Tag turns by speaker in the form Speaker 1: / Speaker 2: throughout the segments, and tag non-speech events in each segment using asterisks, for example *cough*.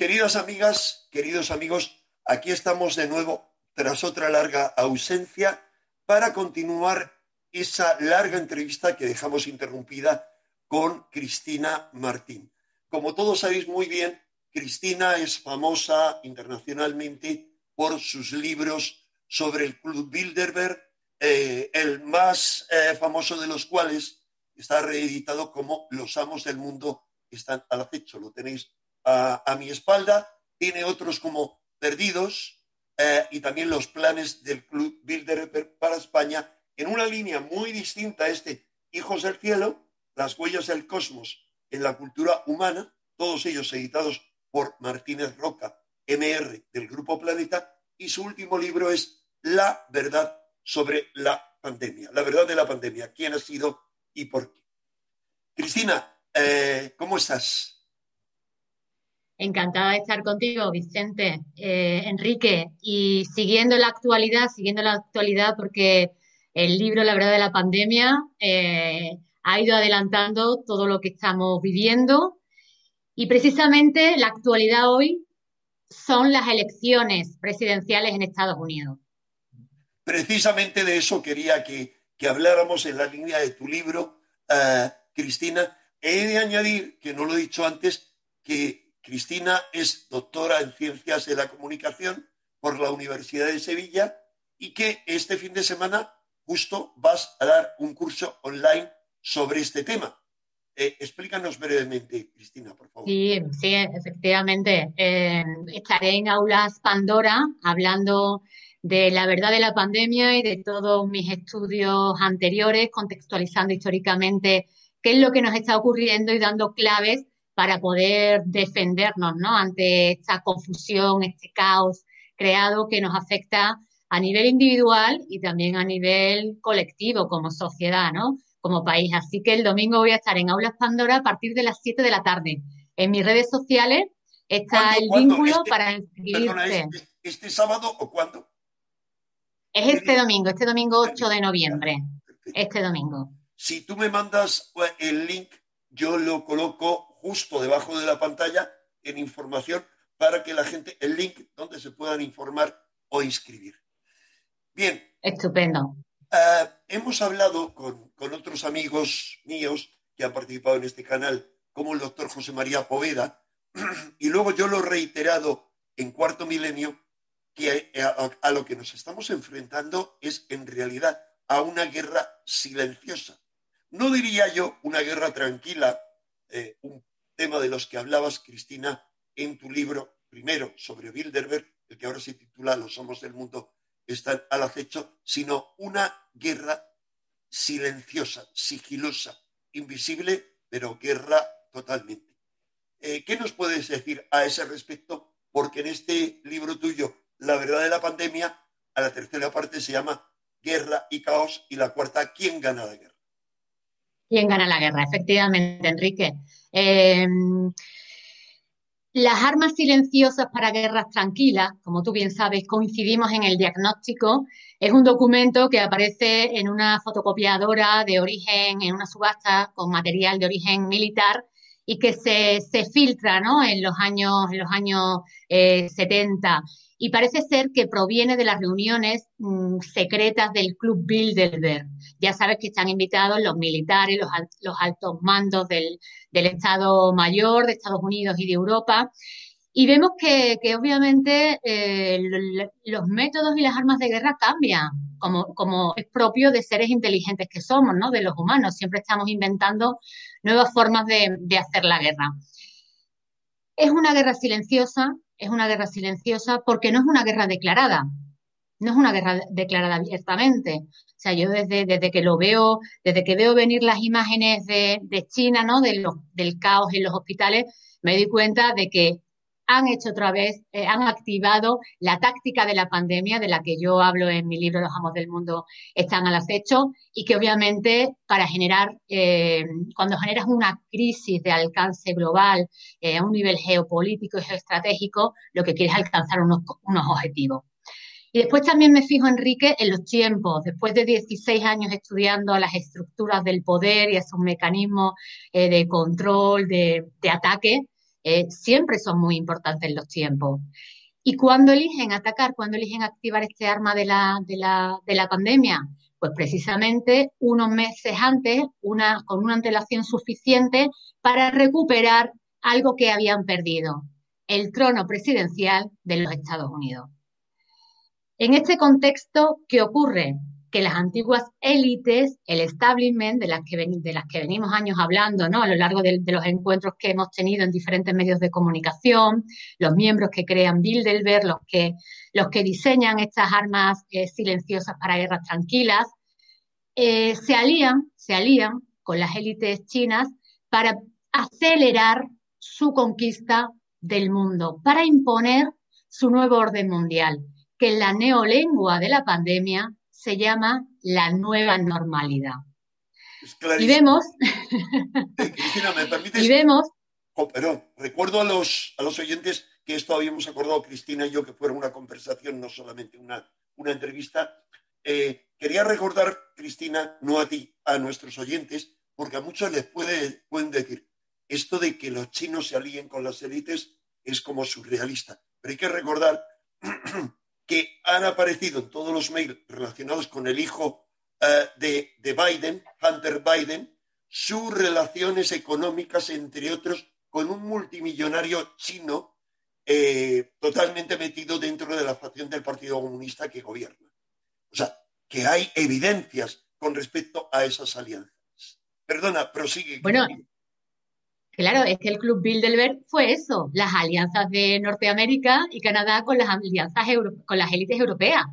Speaker 1: Queridas amigas, queridos amigos, aquí estamos de nuevo tras otra larga ausencia para continuar esa larga entrevista que dejamos interrumpida con Cristina Martín. Como todos sabéis muy bien, Cristina es famosa internacionalmente por sus libros sobre el Club Bilderberg, eh, el más eh, famoso de los cuales está reeditado como Los Amos del Mundo están al acecho. Lo tenéis a, mi espalda, tiene otros como Perdidos eh, y también los planes del Club Bilderberg para España en una línea muy distinta a este Hijos del Cielo, las huellas del cosmos en la cultura humana, todos ellos editados por Martínez Roca, MR del Grupo Planeta, y su último libro es La verdad sobre la pandemia, la verdad de la pandemia, quién ha sido y por qué. Cristina, eh, ¿cómo estás?
Speaker 2: Encantada de estar contigo, Vicente, eh, Enrique, y siguiendo la actualidad, siguiendo la actualidad porque el libro La verdad de la pandemia eh, ha ido adelantando todo lo que estamos viviendo y precisamente la actualidad hoy son las elecciones presidenciales en Estados Unidos.
Speaker 1: Precisamente de eso quería que, habláramos en la línea de tu libro, eh, Cristina. He de añadir, que no lo he dicho antes, que Cristina es doctora en Ciencias de la Comunicación por la Universidad de Sevilla y que este fin de semana justo vas a dar un curso online sobre este tema. Eh, explícanos brevemente, Cristina, por favor.
Speaker 2: Sí, sí, efectivamente. Eh, estaré en aulas Pandora hablando de la verdad de la pandemia y de todos mis estudios anteriores, contextualizando históricamente qué es lo que nos está ocurriendo y dando claves para poder defendernos ¿no? ante esta confusión, este caos creado que nos afecta a nivel individual y también a nivel colectivo como sociedad, ¿no? como país. Así que el domingo voy a estar en Aulas Pandora a partir de las 7 de la tarde. En mis redes sociales está el vínculo
Speaker 1: este,
Speaker 2: para inscribirse.
Speaker 1: Este, este, sábado o cuándo?
Speaker 2: Es este domingo, este domingo 8 de noviembre. Este domingo.
Speaker 1: Si tú me mandas pues, el link, yo lo coloco justo debajo de la pantalla en información para que la gente, el link donde se puedan informar o inscribir. Bien.
Speaker 2: Estupendo.
Speaker 1: Eh, hemos hablado con, otros amigos míos que han participado en este canal, como el doctor José María Poveda, *clears throat* y luego yo lo he reiterado en cuarto milenio, que a, a lo que nos estamos enfrentando es en realidad a una guerra silenciosa. No diría yo una guerra tranquila, eh, un tema de los que hablabas, Cristina, en tu libro, primero sobre Bilderberg, el que ahora se titula Los somos del mundo están al acecho, sino una guerra silenciosa, sigilosa, invisible, pero guerra totalmente. Eh, ¿Qué nos puedes decir a ese respecto? Porque en este libro tuyo, La verdad de la pandemia, a la tercera parte se llama Guerra y caos y la cuarta, ¿quién gana la guerra?
Speaker 2: ¿Quién gana la guerra? Efectivamente, Enrique. Em, las armas silenciosas para guerras tranquilas, como tú bien sabes, coincidimos en el diagnóstico. Es un documento que aparece en una fotocopiadora de origen, en una subasta con material de origen militar y que se, filtra ¿no? en los años, en los años 70. Y parece ser que proviene de las reuniones mm, secretas del Club Bilderberg. Ya sabes que están invitados los militares, los, altos mandos del, Estado Mayor de Estados Unidos y de Europa. Y vemos que, obviamente eh, los métodos y las armas de guerra cambian, como, es propio de seres inteligentes que somos, ¿no? De los humanos. Siempre estamos inventando nuevas formas de hacer la guerra. Es una guerra silenciosa, es una guerra silenciosa porque no es una guerra declarada. no es una guerra declarada abiertamente. O sea, yo desde, desde que lo veo, desde que veo venir las imágenes de, China, ¿no? De del caos en los hospitales, me doy cuenta de que han hecho otra vez, eh, han activado la táctica de la pandemia de la que yo hablo en mi libro Los amos del mundo están al acecho y que obviamente para generar, eh, cuando generas una crisis de alcance global eh, a un nivel geopolítico y geoestratégico, lo que quieres es alcanzar unos, unos objetivos. Y después también me fijo, Enrique, en los tiempos. Después de 16 años estudiando las estructuras del poder y esos mecanismos de control, de ataque, eh, siempre son muy importantes los tiempos. ¿Y cuando eligen atacar, cuando eligen activar este arma de la, de la, de la pandemia? Pues precisamente unos meses antes, una, con una antelación suficiente para recuperar algo que habían perdido, el trono presidencial de los Estados Unidos. En este contexto, ¿qué ocurre? Que las antiguas élites, el establishment de las que, venimos años hablando ¿no? a lo largo de, los encuentros que hemos tenido en diferentes medios de comunicación, los miembros que crean Bilderberg, los que, los que diseñan estas armas eh, silenciosas para guerras tranquilas, eh, se alían, se alían con las élites chinas para acelerar su conquista del mundo, para imponer su nuevo orden mundial, que en la neolengua de la pandemia se llama la nueva normalidad. y vemos... *laughs*
Speaker 1: Cristina, ¿me permites? Y vemos... Oh, perdón, recuerdo a los, a los oyentes que esto habíamos acordado, Cristina y yo, que fuera una conversación, no solamente una, una entrevista. Eh, quería recordar, Cristina, no a ti, a nuestros oyentes, porque a muchos les puede, pueden decir, esto de que los chinos se alíen con las élites es como surrealista. Pero hay que recordar *clears throat* que han aparecido en todos los mails relacionados con el hijo eh, de, Biden, Hunter Biden, sus relaciones económicas, entre otros, con un multimillonario chino eh, totalmente metido dentro de la facción del Partido Comunista que gobierna. O sea, que hay evidencias con respecto a esas alianzas. Perdona, prosigue.
Speaker 2: Bueno, Claro, es que el Club Bilderberg fue eso, las alianzas de Norteamérica y Canadá con las alianzas con las élites europeas.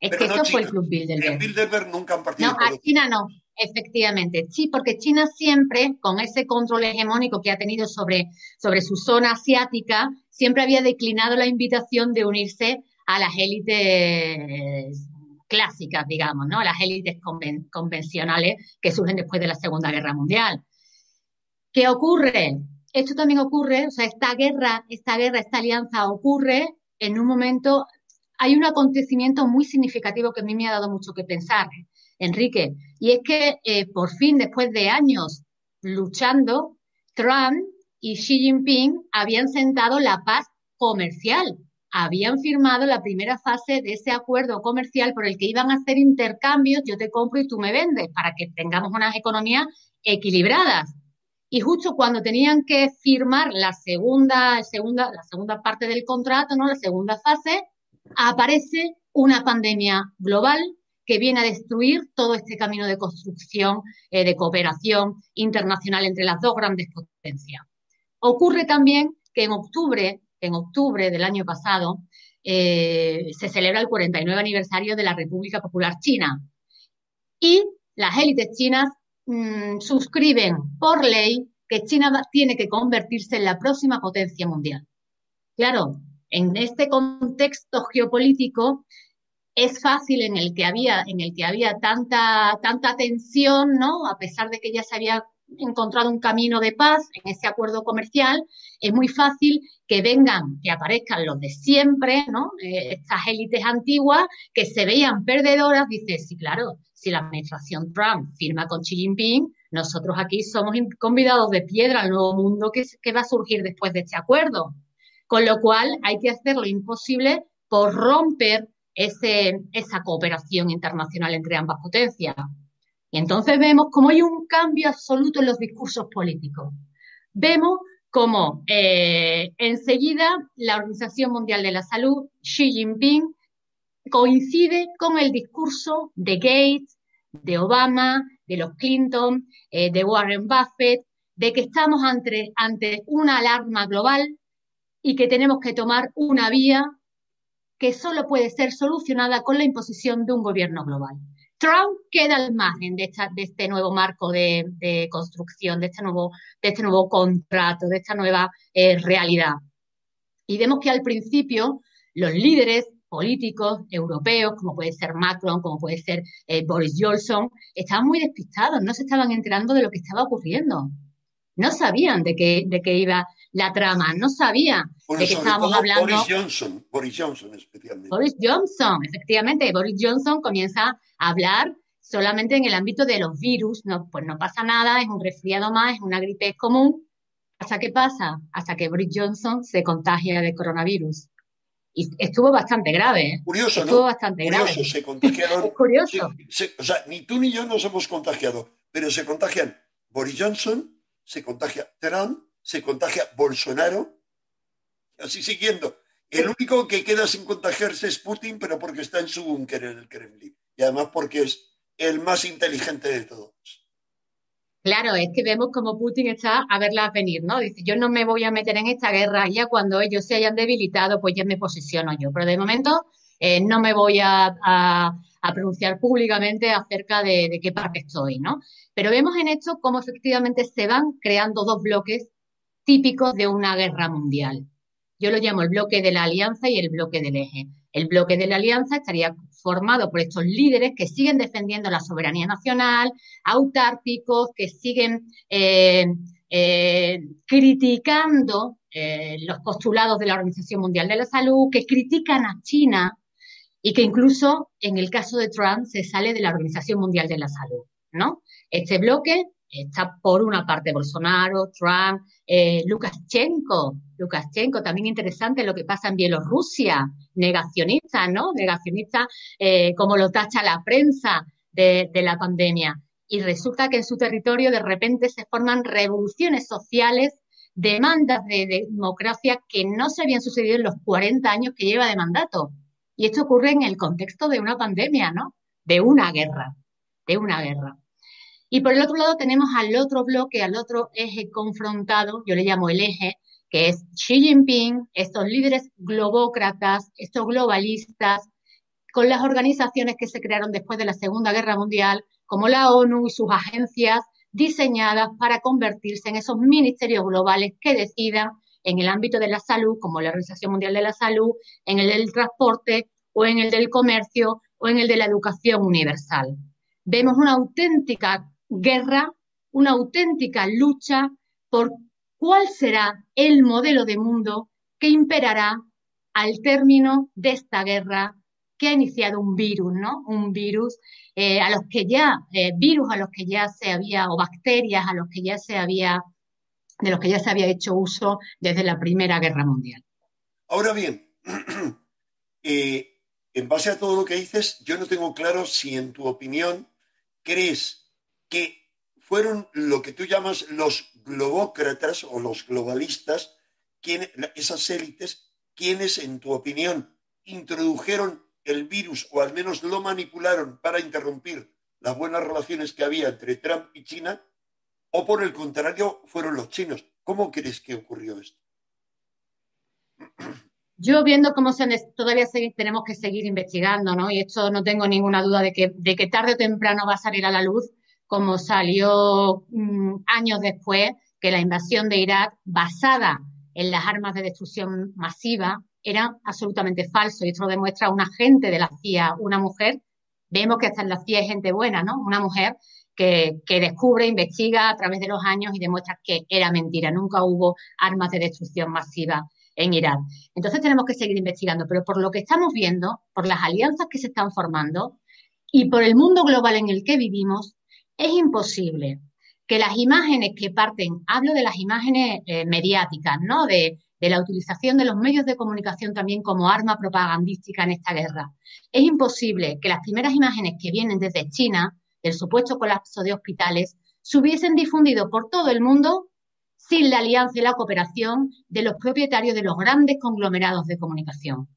Speaker 2: Es que eso fue el Club Bilderberg.
Speaker 1: En Bilderberg nunca han participado.
Speaker 2: No, a China no, efectivamente. Sí, porque China siempre, con ese control hegemónico que ha tenido sobre, sobre su zona asiática, siempre había declinado la invitación de unirse a las élites clásicas, digamos, ¿no? A las élites convencionales que surgen después de la Segunda Guerra Mundial. ¿Qué ocurre? Esto también ocurre, o sea, esta guerra, esta guerra, esta alianza ocurre en un momento, hay un acontecimiento muy significativo que a mí me ha dado mucho que pensar, Enrique, y es que eh, por fin, después de años luchando, Trump y Xi Jinping habían sentado la paz comercial, habían firmado la primera fase de ese acuerdo comercial por el que iban a hacer intercambios, yo te compro y tú me vendes, para que tengamos unas economías equilibradas. Y justo cuando tenían que firmar la segunda, segunda, la segunda parte del contrato, ¿no? la segunda fase, aparece una pandemia global que viene a destruir todo este camino de construcción, eh, de cooperación internacional entre las dos grandes potencias. Ocurre también que en octubre, en octubre del año pasado, eh, se celebra el 49 aniversario de la República Popular China. Y las élites chinas Mm, suscriben por ley que China tiene que convertirse en la próxima potencia mundial. Claro, en este contexto geopolítico es fácil en el que había, en el que había tanta, tanta tensión, ¿no? A pesar de que ya se había encontrado un camino de paz en ese acuerdo comercial, es muy fácil que vengan, que aparezcan los de siempre, ¿no? Eh, estas élites antiguas que se veían perdedoras, dice, sí, claro, si la administración Trump firma con Xi Jinping, nosotros aquí somos convidados de piedra al nuevo mundo que, va a surgir después de este acuerdo. Con lo cual hay que hacer lo imposible por romper esa cooperación internacional entre ambas potencias. Y entonces vemos cómo hay un cambio absoluto en los discursos políticos. Vemos cómo eh, enseguida la Organización Mundial de la Salud, Xi Jinping, coincide con el discurso de Gates, de Obama, de los Clinton, eh, de Warren Buffett, de que estamos ante, ante una alarma global y que tenemos que tomar una vía que solo puede ser solucionada con la imposición de un gobierno global. Trump queda al margen de, este nuevo marco de, construcción, de este, nuevo, de este nuevo contrato, de esta nueva eh, realidad. Y vemos que al principio los líderes políticos europeos, como puede ser Macron, como puede ser eh, Boris Johnson, estaban muy despistados, no se estaban enterando de lo que estaba ocurriendo. No sabían de qué, de qué iba la trama, no sabían de qué estábamos hablando.
Speaker 1: Boris Johnson, Boris Johnson especialmente.
Speaker 2: Boris Johnson, efectivamente, Boris Johnson comienza a hablar solamente en el ámbito de los virus, no, pues no pasa nada, es un resfriado más, es una gripe común. ¿Hasta qué pasa? Hasta que Boris Johnson se contagia de coronavirus. Y estuvo bastante grave. ¿eh?
Speaker 1: Curioso,
Speaker 2: estuvo bastante grave.
Speaker 1: se contagiaron. *laughs*
Speaker 2: curioso.
Speaker 1: o sea, ni tú ni yo nos hemos contagiado, pero se contagian Boris Johnson, se contagia Trump, se contagia Bolsonaro, así siguiendo. El único que queda sin contagiarse es Putin, pero porque está en su búnker en el Kremlin. Y además porque es el más inteligente de todos.
Speaker 2: Claro, es que vemos como Putin está a verlas venir, ¿no? Dice, yo no me voy a meter en esta guerra, ya cuando ellos se hayan debilitado, pues ya me posiciono yo. Pero de momento eh, no me voy a, pronunciar públicamente acerca de, de, qué parte estoy, ¿no? Pero vemos en esto cómo efectivamente se van creando dos bloques típicos de una guerra mundial. Yo lo llamo el bloque de la alianza y el bloque del eje. El bloque de la alianza estaría formado por estos líderes que siguen defendiendo la soberanía nacional, autárquicos, que siguen eh, eh, criticando eh, los postulados de la Organización Mundial de la Salud, que critican a China y que incluso en el caso de Trump se sale de la Organización Mundial de la Salud, ¿no? Este bloque está por una parte Bolsonaro, Trump, eh, Lukashenko. Lukashenko, también interesante lo que pasa en Bielorrusia, negacionista, ¿no? Negacionista, eh, como lo tacha la prensa de, la pandemia. Y resulta que en su territorio de repente se forman revoluciones sociales, demandas de, democracia que no se habían sucedido en los 40 años que lleva de mandato. Y esto ocurre en el contexto de una pandemia, ¿no? De una guerra, de una guerra. Y por el otro lado tenemos al otro bloque, al otro eje confrontado, yo le llamo el eje, que es Xi Jinping, estos líderes globócratas, estos globalistas, con las organizaciones que se crearon después de la Segunda Guerra Mundial, como la ONU y sus agencias diseñadas para convertirse en esos ministerios globales que decidan en el ámbito de la salud, como la Organización Mundial de la Salud, en el del transporte o en el del comercio o en el de la educación universal. Vemos una auténtica guerra, una auténtica lucha por cuál será el modelo de mundo que imperará al término de esta guerra que ha iniciado un virus, ¿no? Un virus eh, a los que ya, eh, virus a los que ya se había, o bacterias a los que ya se había, de los que ya se había hecho uso desde la Primera Guerra Mundial.
Speaker 1: Ahora bien, *clears throat* eh, en base a todo lo que dices, yo no tengo claro si en tu opinión crees que fueron lo que tú llamas los globócratas o los globalistas, esas élites, quienes, en tu opinión, introdujeron el virus o al menos lo manipularon para interrumpir las buenas relaciones que había entre Trump y China, o por el contrario, fueron los chinos. ¿Cómo crees que ocurrió esto?
Speaker 2: Yo viendo cómo se, todavía tenemos que seguir investigando, ¿no? Y esto no tengo ninguna duda de que, de que tarde o temprano va a salir a la luz, como salió mm, años después, que la invasión de Irak, basada en las armas de destrucción masiva, era absolutamente falso. Y esto lo demuestra un agente de la CIA, una mujer. Vemos que hasta en la CIA hay gente buena, ¿no? Una mujer que, que, descubre, investiga a través de los años y demuestra que era mentira. Nunca hubo armas de destrucción masiva en Irak. Entonces tenemos que seguir investigando. Pero por lo que estamos viendo, por las alianzas que se están formando y por el mundo global en el que vivimos, es imposible que las imágenes que parten, hablo de las imágenes eh, mediáticas, ¿no? De, de la utilización de los medios de comunicación también como arma propagandística en esta guerra. Es imposible que las primeras imágenes que vienen desde China, del supuesto colapso de hospitales, se hubiesen difundido por todo el mundo sin la alianza y la cooperación de los propietarios de los grandes conglomerados de comunicación.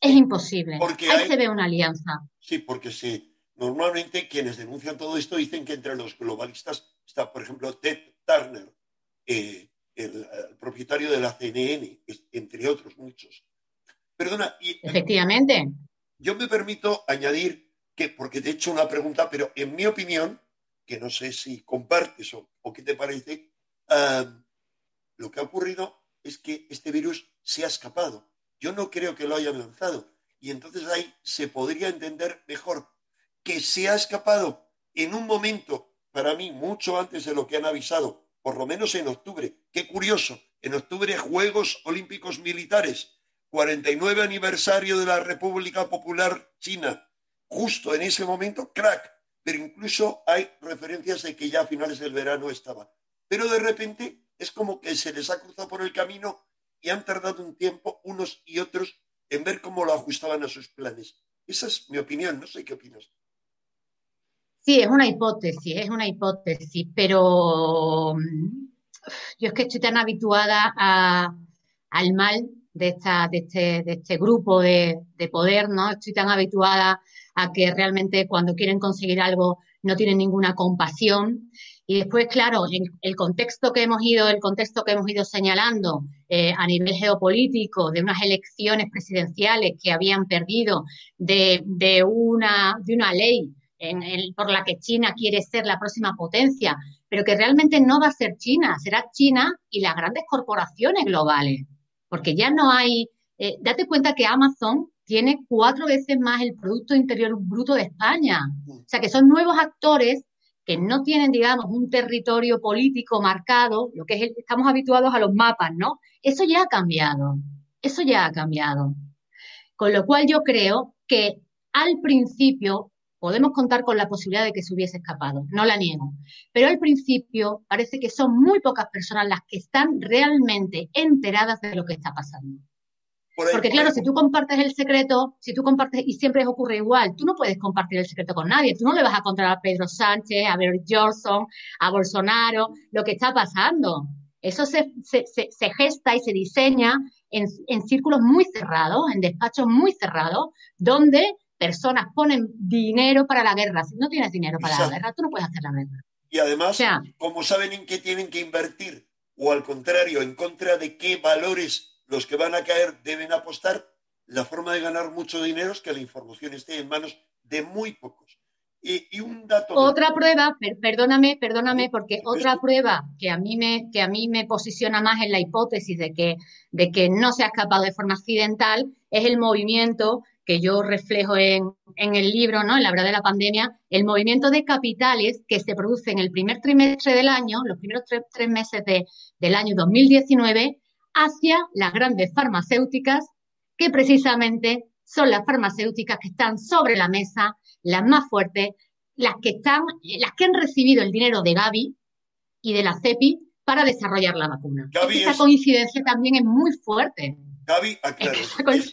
Speaker 2: Es imposible. Ahí se ve una alianza.
Speaker 1: Sí, porque sí Normalmente quienes denuncian todo esto dicen que entre los globalistas está, por ejemplo, Ted Turner, eh, el, propietario de la CNN, entre otros muchos. Perdona.
Speaker 2: Efectivamente.
Speaker 1: Yo me permito añadir que, porque te he hecho una pregunta, pero en mi opinión, que no sé si compartes o, qué te parece, lo que ha ocurrido es que este virus se ha escapado. Yo no creo que lo hayan lanzado. Y entonces ahí se podría entender mejor que se ha escapado en un momento, para mí, mucho antes de lo que han avisado, por lo menos en octubre. Qué curioso, en octubre Juegos Olímpicos Militares, 49 aniversario de la República Popular China. Justo en ese momento, crack. Pero incluso hay referencias de que ya a finales del verano estaba. Pero de repente es como que se les ha cruzado por el camino y han tardado un tiempo unos y otros en ver cómo lo ajustaban a sus planes. Esa es mi opinión, no sé qué opinas.
Speaker 2: Sí, es una hipótesis, es una hipótesis, pero mm, yo es que estoy tan habituada al mal de, esta, de, este, de este grupo de, de, poder, ¿no? Estoy tan habituada a que realmente cuando quieren conseguir algo no tienen ninguna compasión y después, claro, el contexto que hemos ido, el contexto que hemos ido señalando eh, a nivel geopolítico de unas elecciones presidenciales que habían perdido, de una ley en por la que China quiere ser la próxima potencia, pero que realmente no va a ser China, será China y las grandes corporaciones globales, porque ya no hay, eh, date cuenta que Amazon tiene cuatro veces más el Producto Interior Bruto de España, o sea que son nuevos actores que no tienen, digamos, un territorio político marcado, lo que es estamos habituados a los mapas, ¿no? Eso ya ha cambiado, eso ya ha cambiado. Con lo cual yo creo que al principio podemos contar con la posibilidad de que se hubiese escapado, no la niego, pero al principio parece que son muy pocas personas las que están realmente enteradas de lo que está pasando. Porque claro, si tú compartes el secreto, si tú compartes, y siempre ocurre igual, tú no puedes compartir el secreto con nadie, tú no le vas a contar a Pedro Sánchez, a Boris Johnson, a Bolsonaro, lo que está pasando. Eso se, gesta y se diseña en, en, círculos muy cerrados, en despachos muy cerrados, donde personas ponen dinero para la guerra. Si no tienes dinero para la guerra, tú no puedes hacer la guerra.
Speaker 1: Y además, como saben en qué tienen que invertir, o al contrario, en contra de qué valores los que van a caer deben apostar, la forma de ganar mucho dinero es que la información esté en manos de muy pocos. Y, un dato.
Speaker 2: Otra prueba, perdóname, perdóname, porque otra prueba que a mí me, que a mí me posiciona más en la hipótesis de que, de que no se ha escapado de forma accidental es el movimiento que yo reflejo en, el libro, ¿no? En la verdad de la pandemia, el movimiento de capitales que se produce en el primer trimestre del año, los primeros tres, meses del año 2019, hacia las grandes farmacéuticas, que precisamente son las farmacéuticas que están sobre la mesa, las más fuertes, las que están, las que han recibido el dinero de Gavi y de la CEPI para desarrollar la vacuna. Esa coincidencia también es muy fuerte.
Speaker 1: Gavi, aclaro, *laughs* es,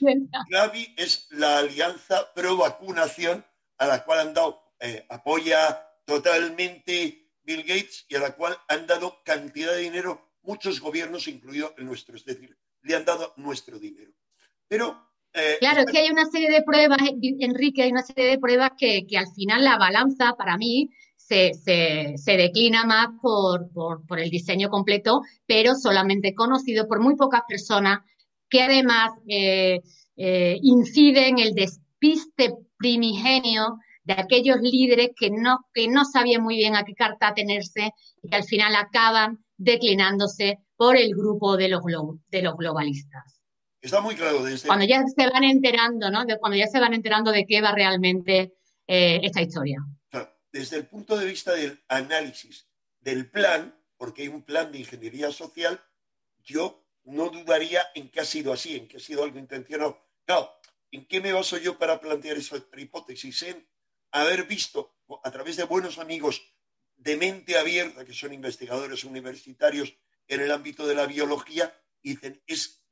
Speaker 1: Gavi es la alianza pro vacunación a la cual han dado, eh, apoya totalmente Bill Gates y a la cual han dado cantidad de dinero muchos gobiernos, incluido el nuestro, es decir, le han dado nuestro dinero. Pero.
Speaker 2: Eh, claro, es que hay una serie de pruebas, Enrique, hay una serie de pruebas que, al final la balanza, para mí, se, declina más por, el diseño completo, pero solamente conocido por muy pocas personas, que además eh, eh, incide en el despiste primigenio de aquellos líderes que no, que no sabían muy bien a qué carta tenerse y que al final acaban declinándose por el grupo de los, de los globalistas.
Speaker 1: Está muy claro desde...
Speaker 2: Cuando ya se van enterando, ¿no? cuando ya se van enterando de qué va realmente eh, esta historia.
Speaker 1: Desde el punto de vista del análisis del plan, porque hay un plan de ingeniería social, yo no dudaría en que ha sido así, en que ha sido algo intencionado. Claro, ¿en qué me baso yo para plantear esa hipótesis? En haber visto a través de buenos amigos de mente abierta, que son investigadores universitarios en el ámbito de la biología, dicen, es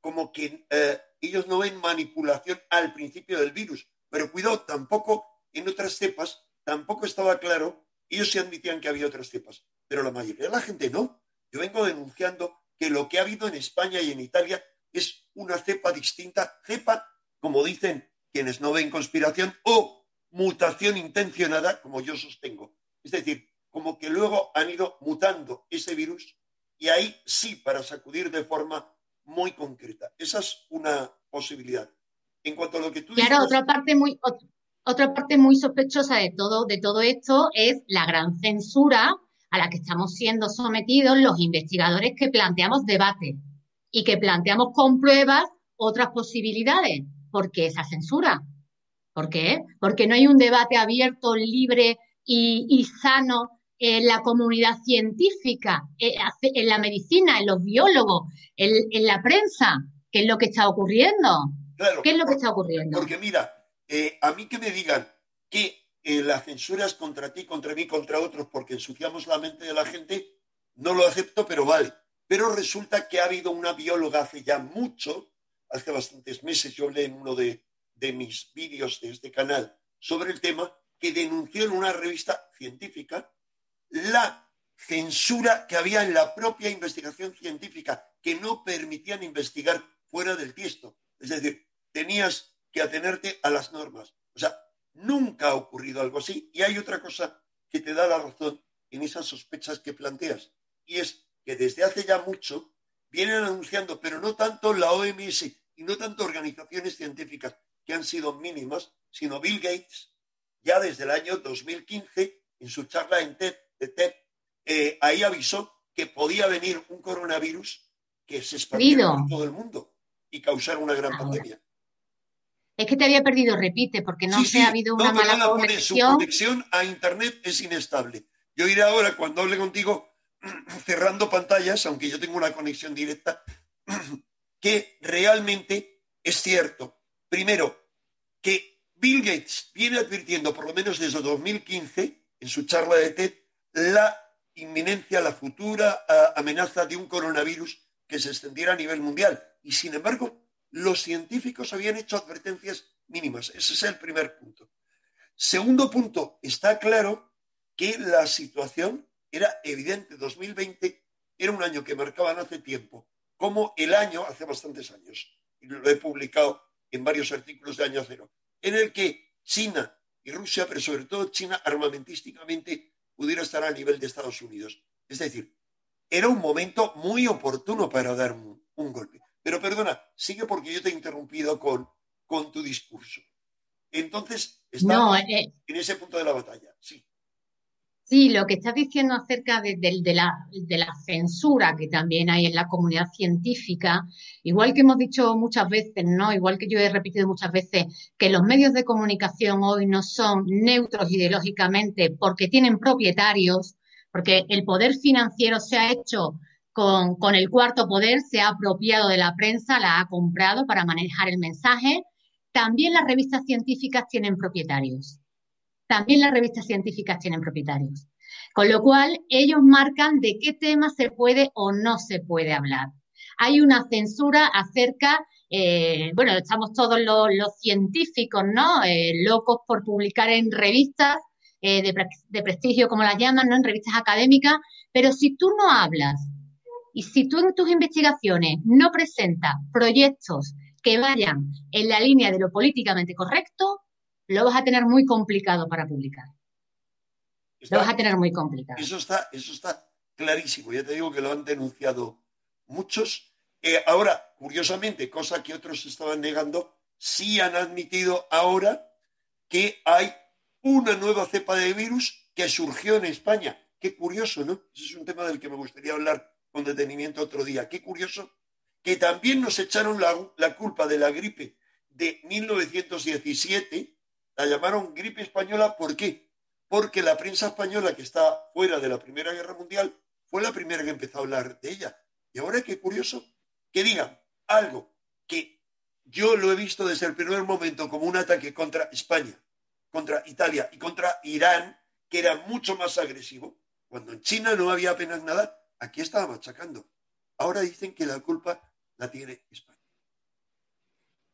Speaker 1: como que eh, ellos no ven manipulación al principio del virus, pero cuidado, tampoco en otras cepas, tampoco estaba claro, ellos se admitían que había otras cepas, pero la mayoría de la gente no. Yo vengo denunciando que lo que ha habido en España y en Italia es una cepa distinta, cepa, como dicen quienes no ven conspiración, o mutación intencionada, como yo sostengo. Es decir, como que luego han ido mutando ese virus y ahí sí para sacudir de forma muy concreta. Esa es una posibilidad. En cuanto a lo que tú
Speaker 2: claro, otra parte muy otra parte muy sospechosa de todo de todo esto es la gran censura a la que estamos siendo sometidos los investigadores que planteamos debate y que planteamos con pruebas otras posibilidades. ¿Por qué esa censura? ¿Por qué? Porque no hay un debate abierto, libre y, sano en la comunidad científica, eh, en la medicina, en los biólogos, en, la prensa. ¿Qué es lo que está ocurriendo? ¿Qué es lo que está ocurriendo?
Speaker 1: Porque mira, eh, a mí que me digan que eh, la censura es contra ti, contra mí, contra otros, porque ensuciamos la mente de la gente, no lo acepto, pero vale. Pero resulta que ha habido una bióloga hace ya mucho, hace bastantes meses, yo hablé en uno de, de mis vídeos de este canal sobre el tema, que denunció en una revista científica la censura que había en la propia investigación científica, que no permitían investigar fuera del tiesto. Es decir, tenías que atenerte a las normas. O sea, nunca ha ocurrido algo así. Y hay otra cosa que te da la razón en esas sospechas que planteas, y es que desde hace ya mucho vienen anunciando, pero no tanto la OMS y no tanto organizaciones científicas que han sido mínimas, sino Bill Gates, ya desde el año 2015, en su charla en TED, eh, ahí avisó que podía venir un coronavirus que se expandiera por todo el mundo y causar una gran pandemia.
Speaker 2: Es que te había perdido, repite, porque no se ha habido una mala conexión.
Speaker 1: Su conexión a Internet es inestable. Yo iré ahora, cuando hable contigo, *clears throat* cerrando pantallas, aunque yo tengo una conexión directa, *clears throat* que realmente es cierto. Primero, que Bill Gates viene advirtiendo, por lo menos desde 2015, en su charla de TED, la inminencia, la futura amenaza de un coronavirus que se extendiera a nivel mundial. Y sin embargo, los científicos habían hecho advertencias mínimas. Ese es el primer punto. Segundo punto, está claro que la situación era evidente. 2020 era un año que marcaban hace tiempo, como el año, hace bastantes años, y lo he publicado en varios artículos de año cero, en el que China y Rusia, pero sobre todo China armamentísticamente, pudiera estar a nivel de Estados Unidos. Es decir, era un momento muy oportuno para dar un golpe. Pero perdona, sigue porque yo te he interrumpido con, con tu discurso. Entonces, estamos eh, en ese punto de la batalla, sí.
Speaker 2: Sí, lo que estás diciendo acerca de, la, de, la, censura que también hay en la comunidad científica, igual que hemos dicho muchas veces, ¿no? Igual que yo he repetido muchas veces, que los medios de comunicación hoy no son neutros ideológicamente porque tienen propietarios, porque el poder financiero se ha hecho con, el cuarto poder, se ha apropiado de la prensa, la ha comprado para manejar el mensaje. También las revistas científicas tienen propietarios. También las revistas científicas tienen propietarios. Con lo cual, ellos marcan de qué tema se puede o no se puede hablar. Hay una censura acerca, eh, bueno, estamos todos los, científicos, ¿no? Eh, locos por publicar en revistas eh, de, de, prestigio, como las llaman, ¿no? En revistas académicas, pero si tú no hablas y si tú en tus investigaciones no presentas proyectos que vayan en la línea de lo políticamente correcto, lo vas a tener muy complicado para publicar. lo vas a tener muy complicado.
Speaker 1: Eso está, eso está clarísimo. Ya te digo que lo han denunciado muchos. Eh, ahora, curiosamente, cosa que otros estaban negando, sí han admitido ahora que hay una nueva cepa de virus que surgió en España. Qué curioso, ¿no? Ese es un tema del que me gustaría hablar con detenimiento otro día. Qué curioso que también nos echaron la, culpa de la gripe de 1917, la llamaron gripe española, ¿por qué? Porque la prensa española que está fuera de la Primera Guerra Mundial fue la primera que empezó a hablar de ella. Y ahora qué curioso que digan algo que yo lo he visto desde el primer momento como un ataque contra España, contra Italia y contra Irán, que era mucho más agresivo, cuando en China no había apenas nada, aquí estaba machacando. Ahora dicen que la culpa la tiene España.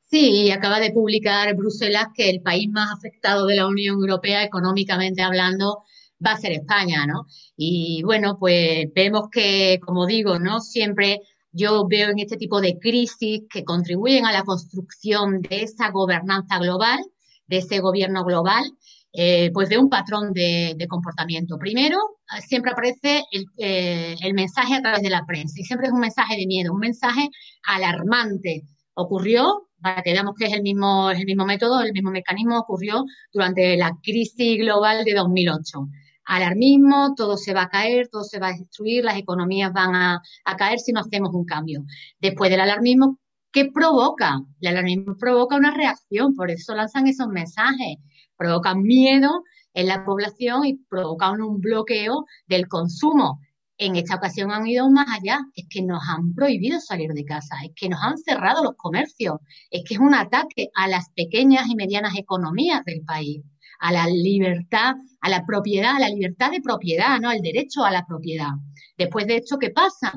Speaker 2: Sí, acaba de publicar Bruselas que el país más afectado de la Unión Europea, económicamente hablando, va a ser España, ¿no? Y bueno, pues vemos que, como digo, ¿no? Siempre yo veo en este tipo de crisis que contribuyen a la construcción de esa gobernanza global, de ese gobierno global, eh, pues de un patrón de, comportamiento. Primero, siempre aparece eh, el, mensaje a través de la prensa y siempre es un mensaje de miedo, un mensaje alarmante. Ocurrió para que veamos que es el mismo, el mismo método, el mismo mecanismo ocurrió durante la crisis global de 2008 alarmismo, todo se va a caer, todo se va a destruir, las economías van a, caer si no hacemos un cambio. Después del alarmismo, ¿qué provoca? El alarmismo provoca una reacción, por eso lanzan esos mensajes, provocan miedo en la población y provocan un bloqueo del consumo. En esta ocasión han ido más allá, es que nos han prohibido salir de casa, es que nos han cerrado los comercios, es que es un ataque a las pequeñas y medianas economías del país a la libertad, a la propiedad, a la libertad de propiedad, ¿no? El derecho a la propiedad. Después de esto, ¿qué pasa?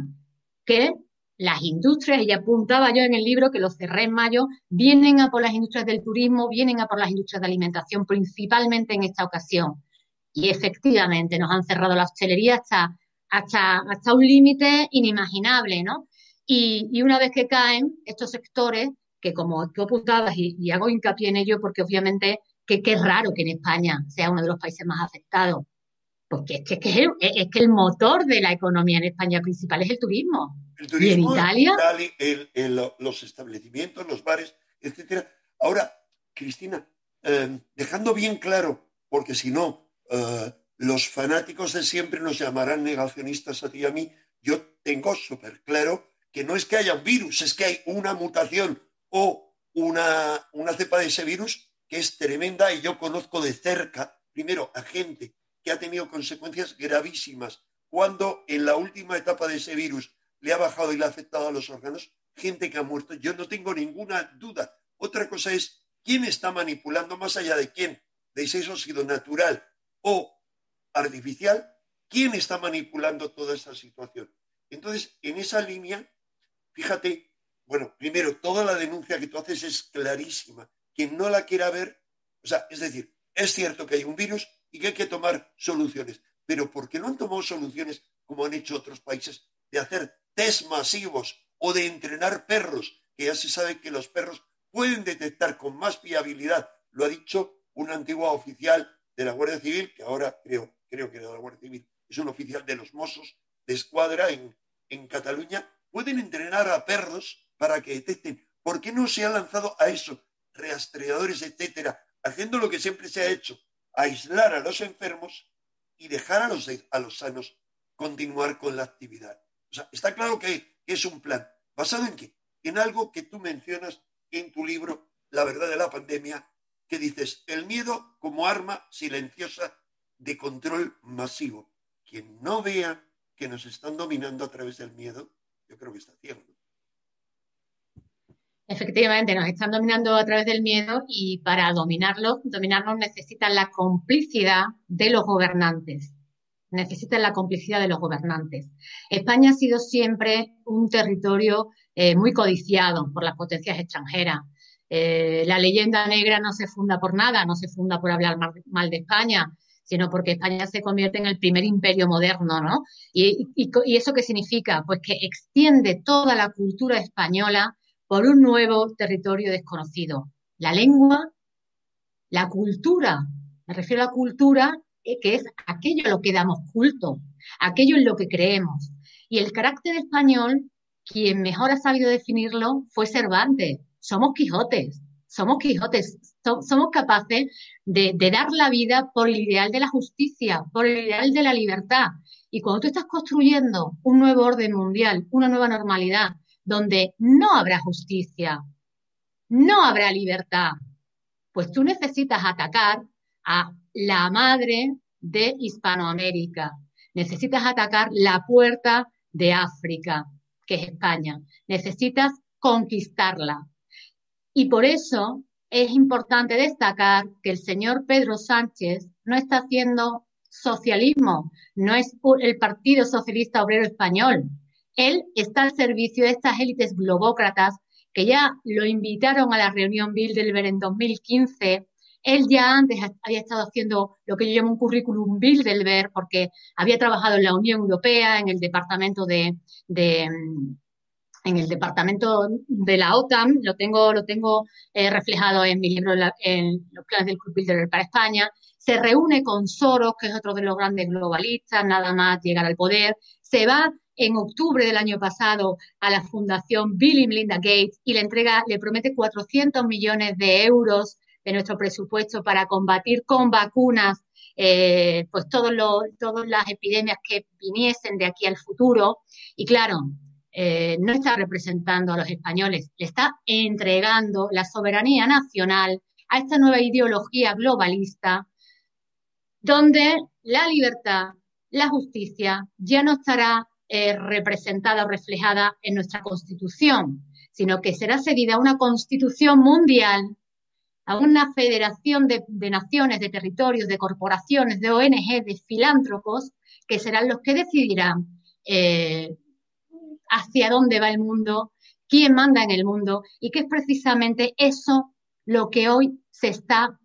Speaker 2: Que las industrias, y apuntaba yo en el libro que los cerré en mayo, vienen a por las industrias del turismo, vienen a por las industrias de alimentación, principalmente en esta ocasión. Y efectivamente nos han cerrado la hostelería hasta, hasta, hasta un límite inimaginable, ¿no? Y, una vez que caen estos sectores, que como tú apuntabas y, y hago hincapié en ello porque obviamente que qué raro que en España sea uno de los países más afectados. Porque es que, es, que el motor de la economía en España principal es el turismo.
Speaker 1: El turismo, y en Italia, los establecimientos, los bares, etcétera. Ahora, Cristina, eh, dejando bien claro, porque si no, eh, los fanáticos de siempre nos llamarán negacionistas a ti y a mí, yo tengo súper claro que no es que haya un virus, es que hay una mutación o una, una cepa de ese virus que es tremenda y yo conozco de cerca, primero, a gente que ha tenido consecuencias gravísimas cuando en la última etapa de ese virus le ha bajado y le ha afectado a los órganos, gente que ha muerto. Yo no tengo ninguna duda. Otra cosa es quién está manipulando, más allá de quién, de si eso ha sido natural o artificial, quién está manipulando toda esa situación. Entonces, en esa línea, fíjate, bueno, primero, toda la denuncia que tú haces es clarísima quien no la quiera ver, o sea, es decir, es cierto que hay un virus y que hay que tomar soluciones, pero ¿por qué no han tomado soluciones como han hecho otros países de hacer test masivos o de entrenar perros, que ya se sabe que los perros pueden detectar con más fiabilidad, lo ha dicho un antiguo oficial de la Guardia Civil, que ahora creo, creo que era de la Guardia Civil, es un oficial de los Mossos de Escuadra en, en Cataluña, pueden entrenar a perros para que detecten. ¿Por qué no se ha lanzado a eso? rastreadores, etcétera, haciendo lo que siempre se ha hecho, aislar a los enfermos y dejar a los, a los sanos continuar con la actividad. Está claro que es un plan. ¿Basado en qué? En algo que tú mencionas en tu libro, La verdad de la pandemia, que dices, el miedo como arma silenciosa de control masivo. Quien no vea que nos están dominando a través del miedo, yo creo que está ciego.
Speaker 2: Efectivamente, nos están dominando a través del miedo y para dominarlo, dominarnos necesitan la complicidad de los gobernantes. Necesitan la complicidad de los gobernantes. España ha sido siempre un territorio eh, muy codiciado por las potencias extranjeras. Eh, la leyenda negra no se funda por nada, no se funda por hablar mal, de España, sino porque España se convierte en el primer imperio moderno, ¿no? ¿Y, y eso qué significa? Pues que extiende toda la cultura española por un nuevo territorio desconocido. La lengua, la cultura, me refiero a la cultura que es aquello a lo que damos culto, aquello en lo que creemos. Y el carácter español, quien mejor ha sabido definirlo fue Cervantes. Somos Quijotes, somos Quijotes, somos capaces de, de, dar la vida por el ideal de la justicia, por el ideal de la libertad. Y cuando tú estás construyendo un nuevo orden mundial, una nueva normalidad, donde no habrá justicia, no habrá libertad, pues tú necesitas atacar a la madre de Hispanoamérica, necesitas atacar la puerta de África, que es España, necesitas conquistarla. Y por eso es importante destacar que el señor Pedro Sánchez no está haciendo socialismo, no es el Partido Socialista Obrero Español, él está al servicio de estas élites globócratas que ya lo invitaron a la reunión Bilderberg en 2015. Él ya antes había estado haciendo lo que yo llamo un currículum Bilderberg porque había trabajado en la Unión Europea, en el departamento de, en el departamento de la OTAN, lo tengo, lo tengo eh, reflejado en mi libro en los planes del Club Bilderberg para España, se reúne con Soros, que es otro de los grandes globalistas, nada más llegar al poder, se va en octubre del año pasado a la Fundación Bill y Melinda Gates y le entrega, le promete 400 millones de euros de nuestro presupuesto para combatir con vacunas eh, pues todos todas las epidemias que viniesen de aquí al futuro. Y claro, eh, no está representando a los españoles, le está entregando la soberanía nacional a esta nueva ideología globalista, donde la libertad, la justicia ya no estará eh, representada o reflejada en nuestra constitución, sino que será seguida una constitución mundial, a una federación de, naciones, de territorios, de corporaciones, de ONG, de filántropos, que serán los que decidirán eh, hacia dónde va el mundo, quién manda en el mundo, y que es precisamente eso lo que hoy se está,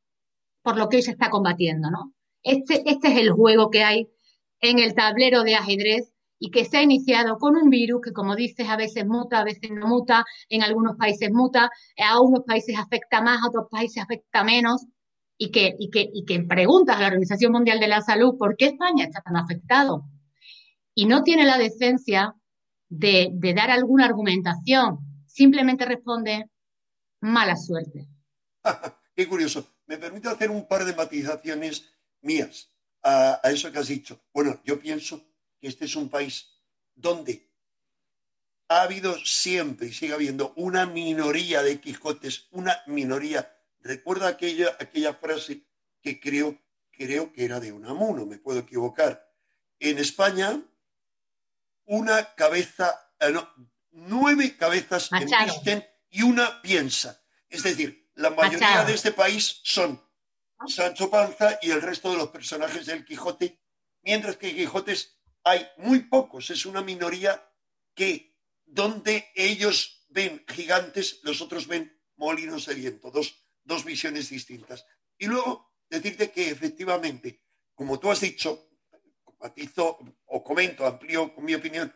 Speaker 2: por lo que hoy se está combatiendo, ¿no? Este, este es el juego que hay en el tablero de ajedrez y que se ha iniciado con un virus que, como dices, a veces muta, a veces no muta, en algunos países muta, a unos países afecta más, a otros países afecta menos, y que, y que, y que preguntas a la Organización Mundial de la Salud por qué España está tan afectado. Y no tiene la decencia de, de dar alguna argumentación, simplemente responde mala suerte. *laughs*
Speaker 1: qué curioso. Me permite hacer un par de matizaciones mías a, a eso que has dicho. Bueno, yo pienso que este es un país donde ha habido siempre y sigue habiendo una minoría de Quijotes, una minoría. Recuerda aquella, aquella frase que creo, creo que era de Unamuno, me puedo equivocar. En España, una cabeza, eh, nueve cabezas existen y una piensa. Es decir, la mayoría de este país son Sancho Panza y el resto de los personajes del Quijote, mientras que Quijotes hay muy pocos, es una minoría que donde ellos ven gigantes, los otros ven molinos de viento, dos, dos visiones distintas. Y luego decirte que efectivamente, como tú has dicho, matizo o comento, amplío con mi opinión,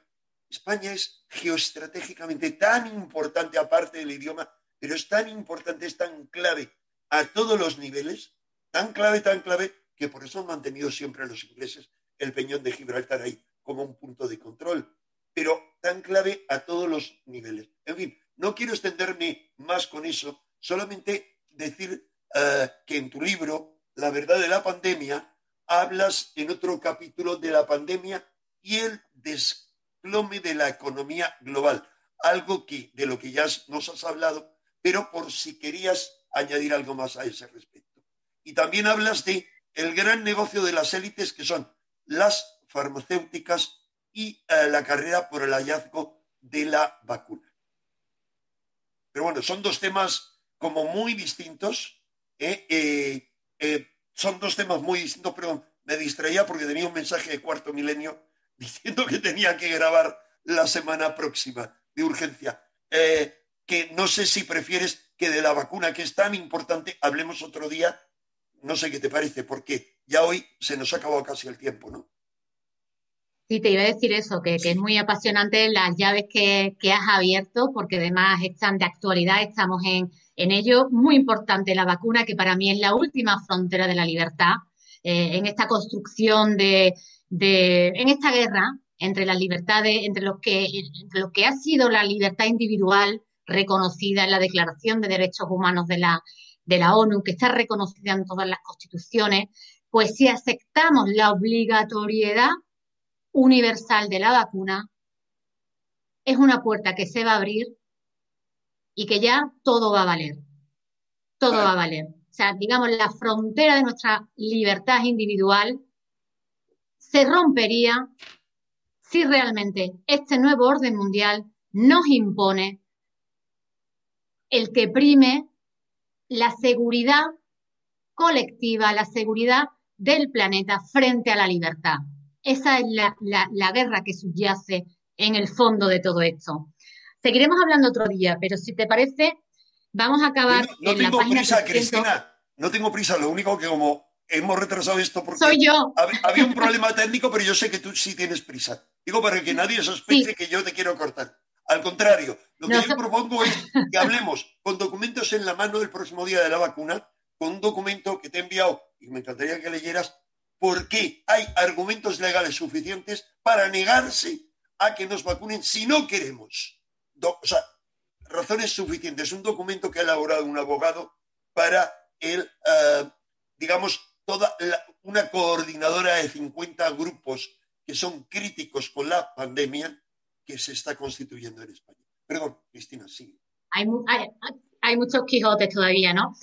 Speaker 1: España es geoestratégicamente tan importante, aparte del idioma, pero es tan importante, es tan clave a todos los niveles, tan clave, tan clave, que por eso han mantenido siempre los ingleses el peñón de Gibraltar ahí como un punto de control, pero tan clave a todos los niveles. En fin, no quiero extenderme más con eso, solamente decir eh, que en tu libro, La verdad de la pandemia, hablas en otro capítulo de la pandemia y el desplome de la economía global, algo que, de lo que ya nos has hablado, pero por si querías añadir algo más a ese respecto. Y también hablas de el gran negocio de las élites que son las farmacéuticas y eh, la carrera por el hallazgo de la vacuna. Pero bueno, son dos temas como muy distintos. ¿eh? Eh, son dos temas muy distintos, pero me distraía porque tenía un mensaje de cuarto milenio *laughs* diciendo que tenía que grabar la semana próxima de urgencia. que no sé si prefieres que de la vacuna, que es tan importante, hablemos otro día no sé qué te parece, porque ya hoy se nos ha acabado casi el tiempo, ¿no?
Speaker 2: Sí, te iba a decir eso, que, es muy apasionante las llaves que, has abierto, porque además están de actualidad, estamos en, ello. Muy importante la vacuna, que para mí es la última frontera de la libertad, eh, en esta construcción de, en esta guerra entre las libertades, entre lo que, lo que ha sido la libertad individual reconocida en la Declaración de Derechos Humanos de la, de la ONU, que está reconocida en todas las constituciones, pues si aceptamos la obligatoriedad universal de la vacuna, es una puerta que se va a abrir y que ya todo va a valer. Todo va a valer. O sea, digamos, la frontera de nuestra libertad individual se rompería si realmente este nuevo orden mundial nos impone el que prime la seguridad colectiva, la seguridad del planeta frente a la libertad. Esa es la, guerra que subyace en el fondo de todo esto. Seguiremos hablando otro día, pero si te parece, vamos a acabar.
Speaker 1: No, tengo prisa, Cristina, no tengo prisa. Lo único que como hemos retrasado esto porque
Speaker 2: Soy yo.
Speaker 1: había un problema técnico, pero yo sé que tú sí tienes prisa. Digo para que nadie sospeche que yo te quiero cortar. Al contrario, lo que yo propongo es que hablemos con documentos en la mano del próximo día de la vacuna, con un documento que te he enviado y me encantaría que leyeras, por qué hay argumentos legales suficientes para negarse a que nos vacunen si no queremos. o sea, razones suficientes. Un documento que ha elaborado un abogado para el, eh, digamos, toda una coordinadora de 50 grupos que son críticos con la pandemia que se está constituyendo en España. Perdón, Cristina, sí.
Speaker 2: Hay, hay, hay muchos Quijotes todavía, ¿no?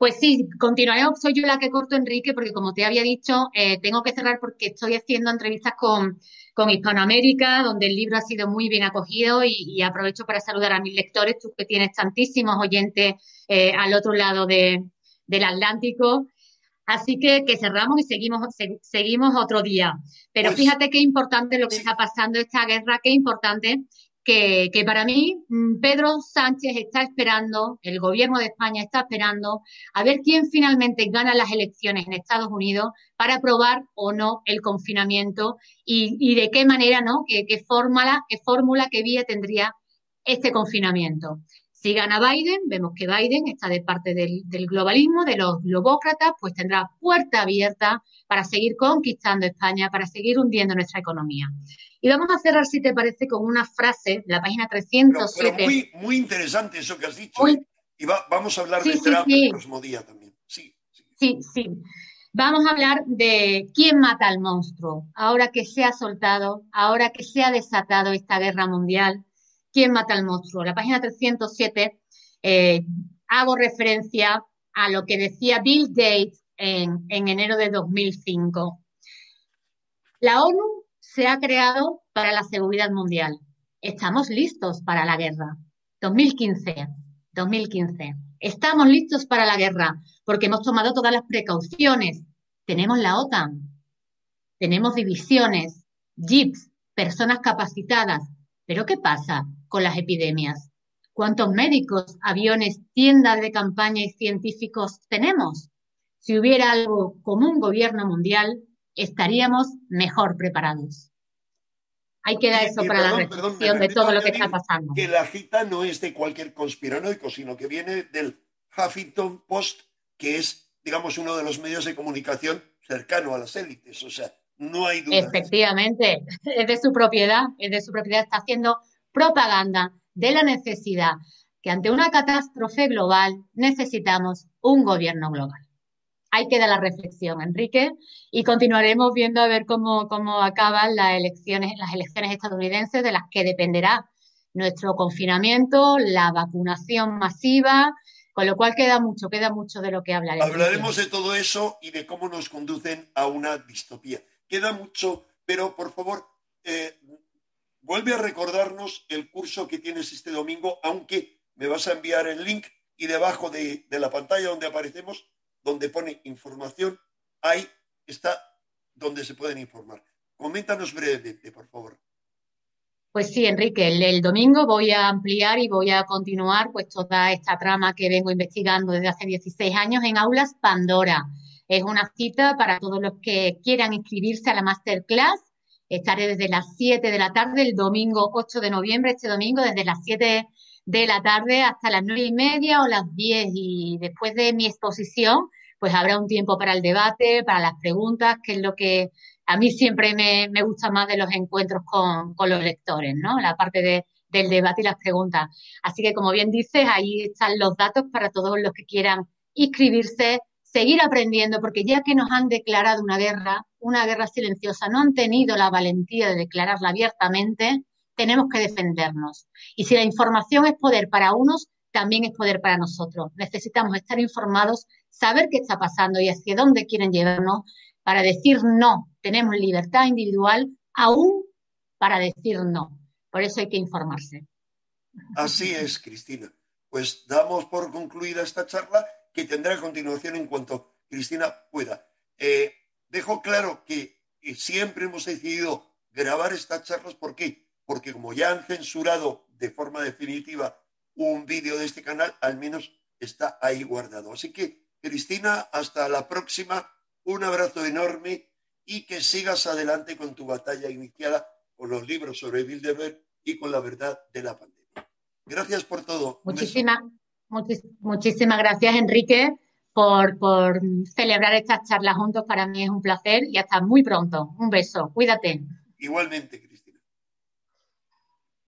Speaker 2: Pues sí, continuaremos. Soy yo la que corto, Enrique, porque como te había dicho, eh, tengo que cerrar porque estoy haciendo entrevistas con, con, Hispanoamérica, donde el libro ha sido muy bien acogido y, aprovecho para saludar a mis lectores, tú que tienes tantísimos oyentes eh, al otro lado de, del Atlántico. Así que, que cerramos y seguimos, seguimos otro día. Pero pues fíjate qué importante lo que está pasando esta guerra, qué importante que, para mí mm, Pedro Sánchez está esperando, el gobierno de España está esperando a ver quién finalmente gana las elecciones en Estados Unidos para aprobar o no el confinamiento y, de qué manera, ¿no? ¿Qué, fórmula, qué fórmula, qué vía tendría este confinamiento. Si gana Biden, vemos que Biden está de parte del, del globalismo, de los globócratas, pues tendrá puerta abierta para seguir conquistando España, para seguir hundiendo nuestra economía. Y vamos a cerrar, si te parece, con una frase de la página 307.
Speaker 1: Pero, muy, muy interesante eso que has dicho. ¿eh? Y vamos a hablar de Trump el próximo día también. Sí,
Speaker 2: sí, sí. Vamos a hablar de quién mata al monstruo. Ahora que se ha soltado, ahora que se ha desatado esta guerra mundial, ¿quién mata al monstruo? La página 307 eh, hago referencia a lo que decía Bill Gates en, en enero de 2005. La ONU se ha creado para la seguridad mundial. Estamos listos para la guerra. 2015, 2015. Estamos listos para la guerra porque hemos tomado todas las precauciones. Tenemos la OTAN, tenemos divisiones, jeeps, personas capacitadas. Pero ¿qué pasa con las epidemias? ¿Cuántos médicos, aviones, tiendas de campaña y científicos tenemos? Si hubiera algo como un gobierno mundial, estaríamos mejor preparados. Hay que dar eso para la reflexión de todo lo que está pasando.
Speaker 1: Que la cita no es de cualquier conspiranoico, sino que viene del Huffington Post, que es, digamos, uno de los medios de comunicación cercano a las élites. O sea, no hay duda.
Speaker 2: Efectivamente, *laughs* es de su propiedad, es de su propiedad, está haciendo propaganda de la necesidad que ante una catástrofe global necesitamos un gobierno global ahí queda la reflexión, Enrique, y continuaremos viendo a ver cómo, cómo acaban las elecciones, las elecciones estadounidenses, de las que dependerá nuestro confinamiento, la vacunación masiva, con lo cual queda mucho, queda mucho de lo que hablaremos.
Speaker 1: Hablaremos de todo eso y de cómo nos conducen a una distopía. Queda mucho, pero por favor, eh, vuelve a recordarnos el curso que tienes este domingo, aunque me vas a enviar el link y debajo de la pantalla donde aparecemos donde pone información, ahí está donde se pueden informar. Coméntanos brevemente, por favor.
Speaker 2: Pues sí, Enrique, el, domingo voy a ampliar y voy a continuar pues toda esta trama que vengo investigando desde hace 16 años en Aulas Pandora. Es una cita para todos los que quieran inscribirse a la masterclass. Estaré desde las 7 de la tarde el domingo 8 de noviembre, este domingo desde las 7 de la tarde hasta las 9 y media o las 10 y después de mi exposición pues habrá un tiempo para el debate, para las preguntas, que es lo que a mí siempre me, gusta más de los encuentros con, los lectores, ¿no? La parte de, del debate y las preguntas. Así que, como bien dices, ahí están los datos para todos los que quieran inscribirse, seguir aprendiendo, porque ya que nos han declarado una guerra, una guerra silenciosa, no han tenido la valentía de declararla abiertamente, tenemos que defendernos. Y si la información es poder para unos, también es poder para nosotros. Necesitamos estar informados, saber qué está pasando y hacia dónde quieren llevarnos para decir no. Tenemos libertad individual aún para decir no. Por eso hay que informarse.
Speaker 1: Así es, Cristina. Pues damos por concluida esta charla que tendrá continuación en cuanto Cristina pueda. Eh, dejo claro que siempre hemos decidido grabar estas charlas. ¿Por qué? Porque como ya han censurado de forma definitiva un vídeo de este canal, al menos está ahí guardado. Así que, Cristina, hasta la próxima. Un abrazo enorme y que sigas adelante con tu batalla iniciada con los libros sobre Bilderberg y con la verdad de la pandemia. Gracias por todo.
Speaker 2: Muchísimas, muchísimas gracias, Enrique, por, por celebrar estas charlas juntos. Para mí es un placer y hasta muy pronto. Un beso. Cuídate.
Speaker 1: Igualmente,